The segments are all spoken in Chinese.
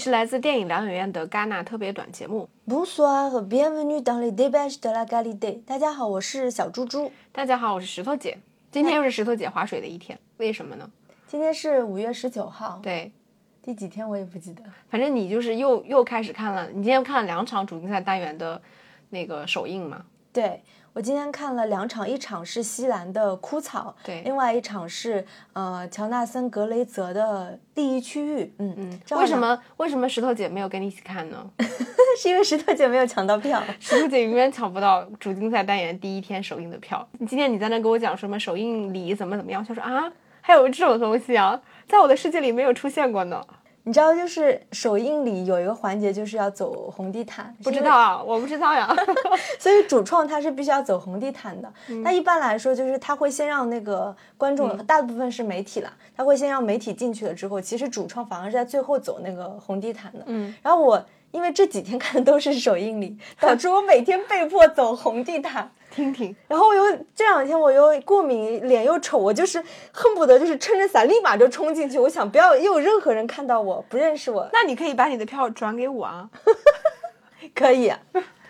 是来自电影疗养院的戛纳特别短节目。Bonsoir, bienvenue dans les débats de la qualité。大家好，我是小猪猪。大家好，我是石头姐。今天又是石头姐划水的一天，为什么呢？今天是五月十九号，对，第几天我也不记得。反正你就是又又开始看了，你今天看了两场主竞赛单元的那个首映嘛？对我今天看了两场，一场是西兰的枯草，对另外一场是呃乔纳森格雷泽的第一区域。嗯嗯，为什么为什么石头姐没有跟你一起看呢？是因为石头姐没有抢到票。石头姐永远抢不到主竞赛单元第一天首映的票。你今天你在那跟我讲什么首映礼怎么怎么样，我想说啊，还有这种东西啊，在我的世界里没有出现过呢。你知道，就是首映礼有一个环节就是要走红地毯，不知道啊，我不知道呀。所以主创他是必须要走红地毯的。嗯那一般来说，就是他会先让那个观众，大部分是媒体啦，他会先让媒体进去了之后，其实主创反而是在最后走那个红地毯的。嗯，然后我因为这几天看的都是首映礼，导致我每天被迫走红地毯。听听，然后我又这两天我又过敏，脸又丑，我就是恨不得就是撑着伞立马就冲进去，我想不要又有任何人看到我不认识我，那你可以把你的票转给我啊。可以，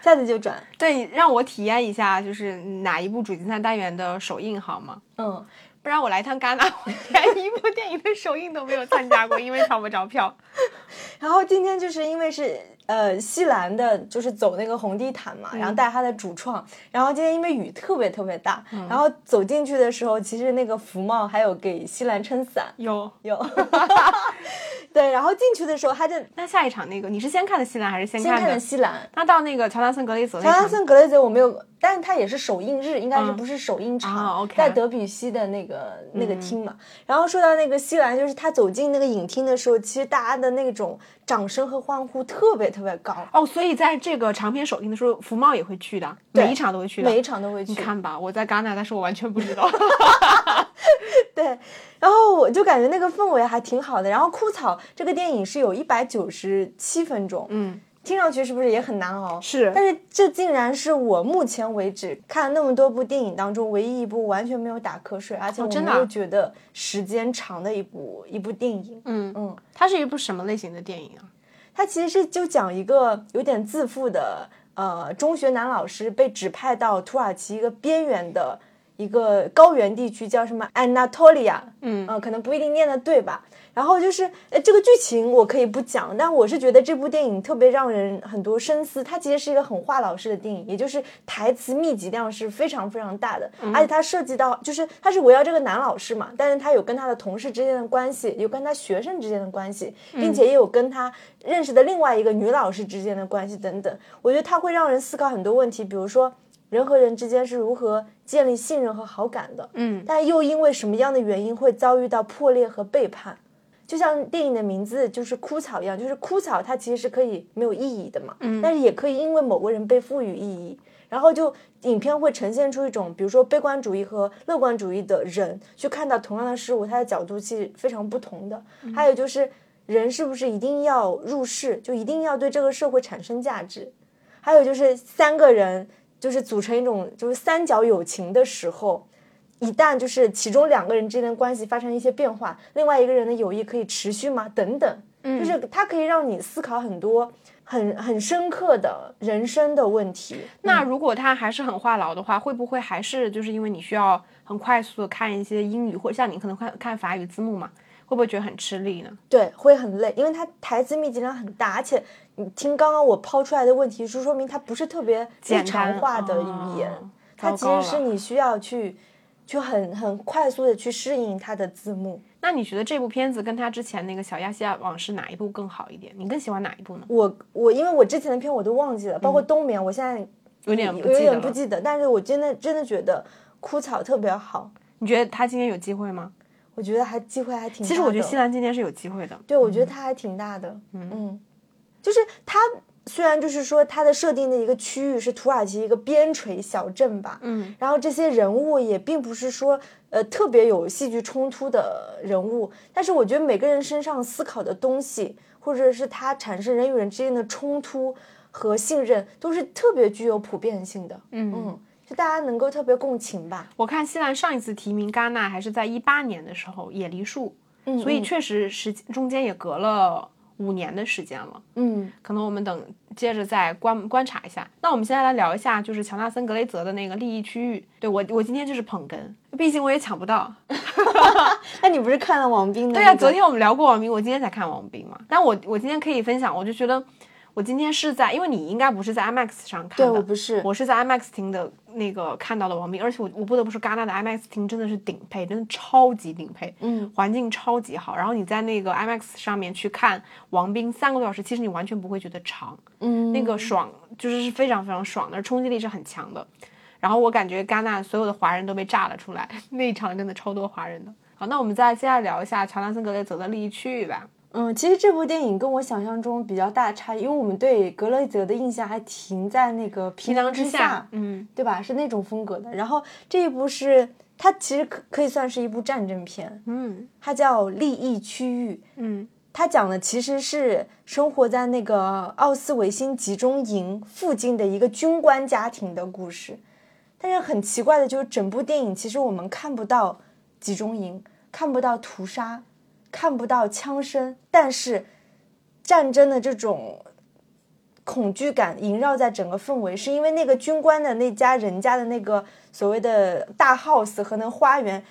下次就转。对，让我体验一下，就是哪一部主竞赛单元的首映好吗？嗯，不然我来趟戛纳，我连一部电影的首映都没有参加过，因为抢不着票。然后今天就是因为是呃西兰的，就是走那个红地毯嘛，然后带他的主创。然后今天因为雨特别特别大，然后走进去的时候，其实那个福茂还有给西兰撑伞，有。有。对，然后进去的时候，他就那下一场那个，你是先看的西兰还是先先看的的西兰。他到那个乔纳森格雷泽，乔纳森格雷泽我没有，但是他也是首映日，应该是嗯不是首映场，在德比西的那个那个厅嘛。然后说到那个西兰，就是他走进那个影厅的时候，其实大家的那种掌声和欢呼特别特别高，哦，所以在这个长篇首映的时候，福茂也会去的，每一场都会去的。每一场都会去。你看吧，我在戛纳，但是我完全不知道。对，然后我就感觉那个氛围还挺好的。然后《枯草》这个电影是有一百九十七分钟，嗯，听上去是不是也很难熬？是但是这竟然是我目前为止看了那么多部电影当中唯一一部完全没有打瞌睡，而且我真的啊没有觉得时间长的一部一部电影。嗯嗯，它是一部什么类型的电影啊？它其实是就讲一个有点自负的呃中学男老师被指派到土耳其一个边缘的一个高原地区，叫什么 Anatolia，嗯呃，可能不一定念的对吧？然后就是，呃，这个剧情我可以不讲，但我是觉得这部电影特别让人很多深思。它其实是一个很话老师的电影，也就是台词密集量是非常非常大的，而且它涉及到就是它是围绕这个男老师嘛，但是他有跟他的同事之间的关系，有跟他学生之间的关系，并且也有跟他认识的另外一个女老师之间的关系等等。我觉得它会让人思考很多问题，比如说人和人之间是如何建立信任和好感的，嗯，但又因为什么样的原因会遭遇到破裂和背叛？就像电影的名字就是枯草一样，就是枯草它其实是可以没有意义的嘛，嗯，但是也可以因为某个人被赋予意义，然后就影片会呈现出一种，比如说悲观主义和乐观主义的人去看到同样的事物，他的角度其实非常不同的。还有就是人是不是一定要入世，就一定要对这个社会产生价值？还有就是三个人就是组成一种就是三角友情的时候，一旦就是其中两个人之间的关系发生一些变化，另外一个人的友谊可以持续吗？等等，就是它可以让你思考很多很很深刻的人生的问题。那如果他还是很话痨的话，会不会还是就是因为你需要很快速的看一些英语，或者像你可能看看法语字幕嘛，会不会觉得很吃力呢？对，会很累，因为它台词密集量很大，而且你听刚刚我抛出来的问题，是说明它不是特别日常化的语言，哦它其实是你需要去去很很快速的去适应它的字幕。那你觉得这部片子跟他之前那个《小亚细亚往事》哪一部更好一点？你更喜欢哪一部呢？我我因为我之前的片我都忘记了，包括冬眠，我现在有点不有记得了。点不记得，但是我真的真的觉得枯草特别好，你觉得他今天有机会吗？我觉得还机会还挺大的。其实我觉得西兰今天是有机会的。对，我觉得它还挺大的。嗯就是它虽然就是说它的设定的一个区域是土耳其一个边陲小镇吧，嗯，然后这些人物也并不是说呃特别有戏剧冲突的人物，但是我觉得每个人身上思考的东西，或者是他产生人与人之间的冲突和信任，都是特别具有普遍性的。嗯嗯，就大家能够特别共情吧。我看西兰上一次提名戛纳还是在一八年的时候，《野梨树》，嗯，所以嗯确实时中间也隔了五年的时间了。嗯可能我们等接着再观观察一下。那我们现在来聊一下，就是乔纳森·格雷泽的那个利益区域。对我，我今天就是捧哏，毕竟我也抢不到。那你不是看了王斌的、对呀、昨天我们聊过王斌，我今天才看王斌嘛。但我我今天可以分享，我就觉得我今天是在，因为你应该不是在 IMAX 上看对的，我不是，我是在 IMAX 厅的那个看到的王斌，而且我我不得不说，戛纳的 IMAX 厅真的是顶配，真的超级顶配，嗯，环境超级好。然后你在那个 IMAX 上面去看王斌三个多小时，其实你完全不会觉得长，嗯那个爽就是是非常非常爽的，冲击力是很强的。然后我感觉戛纳所有的华人都被炸了出来，那一场真的超多华人的。好，那我们再接下来聊一下乔纳森·格雷泽的利益区域吧。嗯，其实这部电影跟我想象中比较大差异，因为我们对格雷泽的印象还停在那个《皮囊之下》，嗯，对吧？是那种风格的。然后这一部是它其实可可以算是一部战争片，嗯它叫《利益区域》。嗯它讲的其实是生活在那个奥斯维辛集中营附近的一个军官家庭的故事。但是很奇怪的就是，整部电影其实我们看不到集中营，看不到屠杀，看不到枪声，但是战争的这种恐惧感萦绕在整个氛围，是因为那个军官的那家人家的那个所谓的大 house 和那个花园，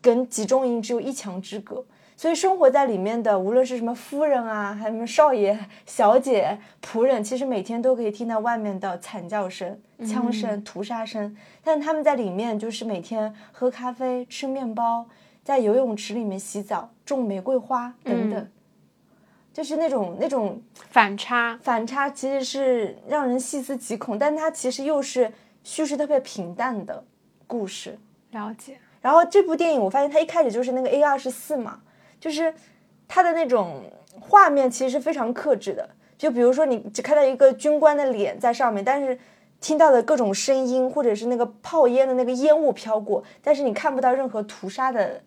跟集中营只有一墙之隔。所以生活在里面的，无论是什么夫人啊，还有什么少爷、小姐、仆人，其实每天都可以听到外面的惨叫声、枪声、屠杀声。但他们在里面就是每天喝咖啡、吃面包，在游泳池里面洗澡、种玫瑰花等等，就是那种那种反差，反差，其实是让人细思极恐，但它其实又是叙事特别平淡的故事。了解。然后这部电影，我发现它一开始就是那个 A 二十四嘛，就是它的那种画面其实是非常克制的。就比如说，你只看到一个军官的脸在上面，但是听到的各种声音，或者是那个炮烟的那个烟雾飘过，但是你看不到任何屠杀的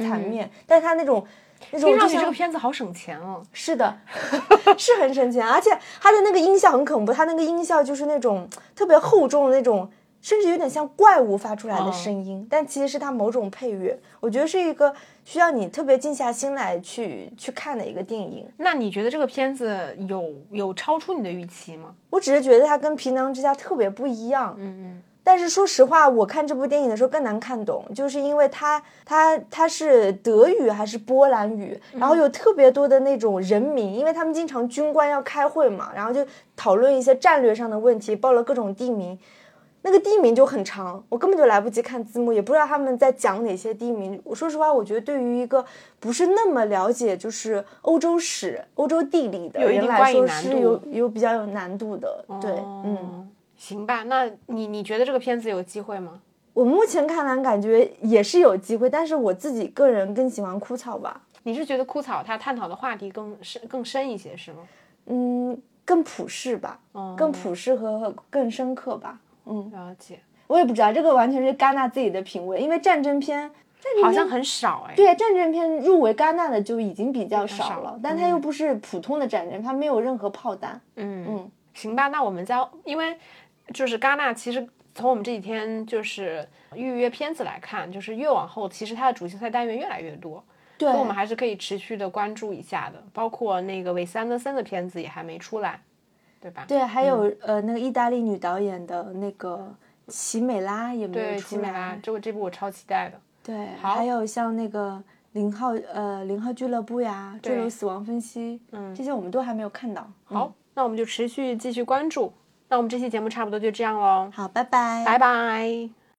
场面。但是它那种那种听上去这个片子好省钱哦。是的，是很省钱，而且它的那个音效很恐怖，它那个音效就是那种特别厚重的那种，甚至有点像怪物发出来的声音，但其实是它某种配乐。我觉得是一个需要你特别静下心来去去看的一个电影。那你觉得这个片子有有超出你的预期吗？我只是觉得它跟《皮囊之家》特别不一样。嗯嗯。但是说实话，我看这部电影的时候更难看懂，就是因为它它它是德语还是波兰语，然后有特别多的那种人名，因为他们经常军官要开会嘛，然后就讨论一些战略上的问题，报了各种地名，那个地名就很长，我根本就来不及看字幕，也不知道他们在讲哪些地名。我说实话，我觉得对于一个不是那么了解就是欧洲史、欧洲地理的人来说是有有比较有难度的。对，嗯。哦，行吧，那你你觉得这个片子有机会吗？我目前看来感觉也是有机会，但是我自己个人更喜欢枯草吧，你是觉得枯草它探讨的话题更深更深一些是吗？嗯，更普世吧，嗯更普世和更深刻吧，嗯，了解，我也不知道，这个完全是戛纳自己的品味，因为战争片，好像很少哎。对啊，战争片入围戛纳的就已经比较少少了，但它又不是普通的战争，它没有任何炮弹，嗯嗯，行吧，那我们再因为就是戛纳，其实从我们这几天就是预约片子来看，就是越往后，其实它的主竞赛单元越来越多，对所以我们还是可以持续的关注一下的。包括那个韦斯安德森的片子也还没出来，对吧？对，还有、呃那个意大利女导演的那个奇美拉也没有对，出奇美拉来，这个这部我超期待的。对，好还有像那个零号呃零号俱乐部呀，坠楼死亡分析，嗯这些我们都还没有看到。好，那我们就持续继续关注。那我们这期节目差不多就这样喽，好，拜拜，拜拜。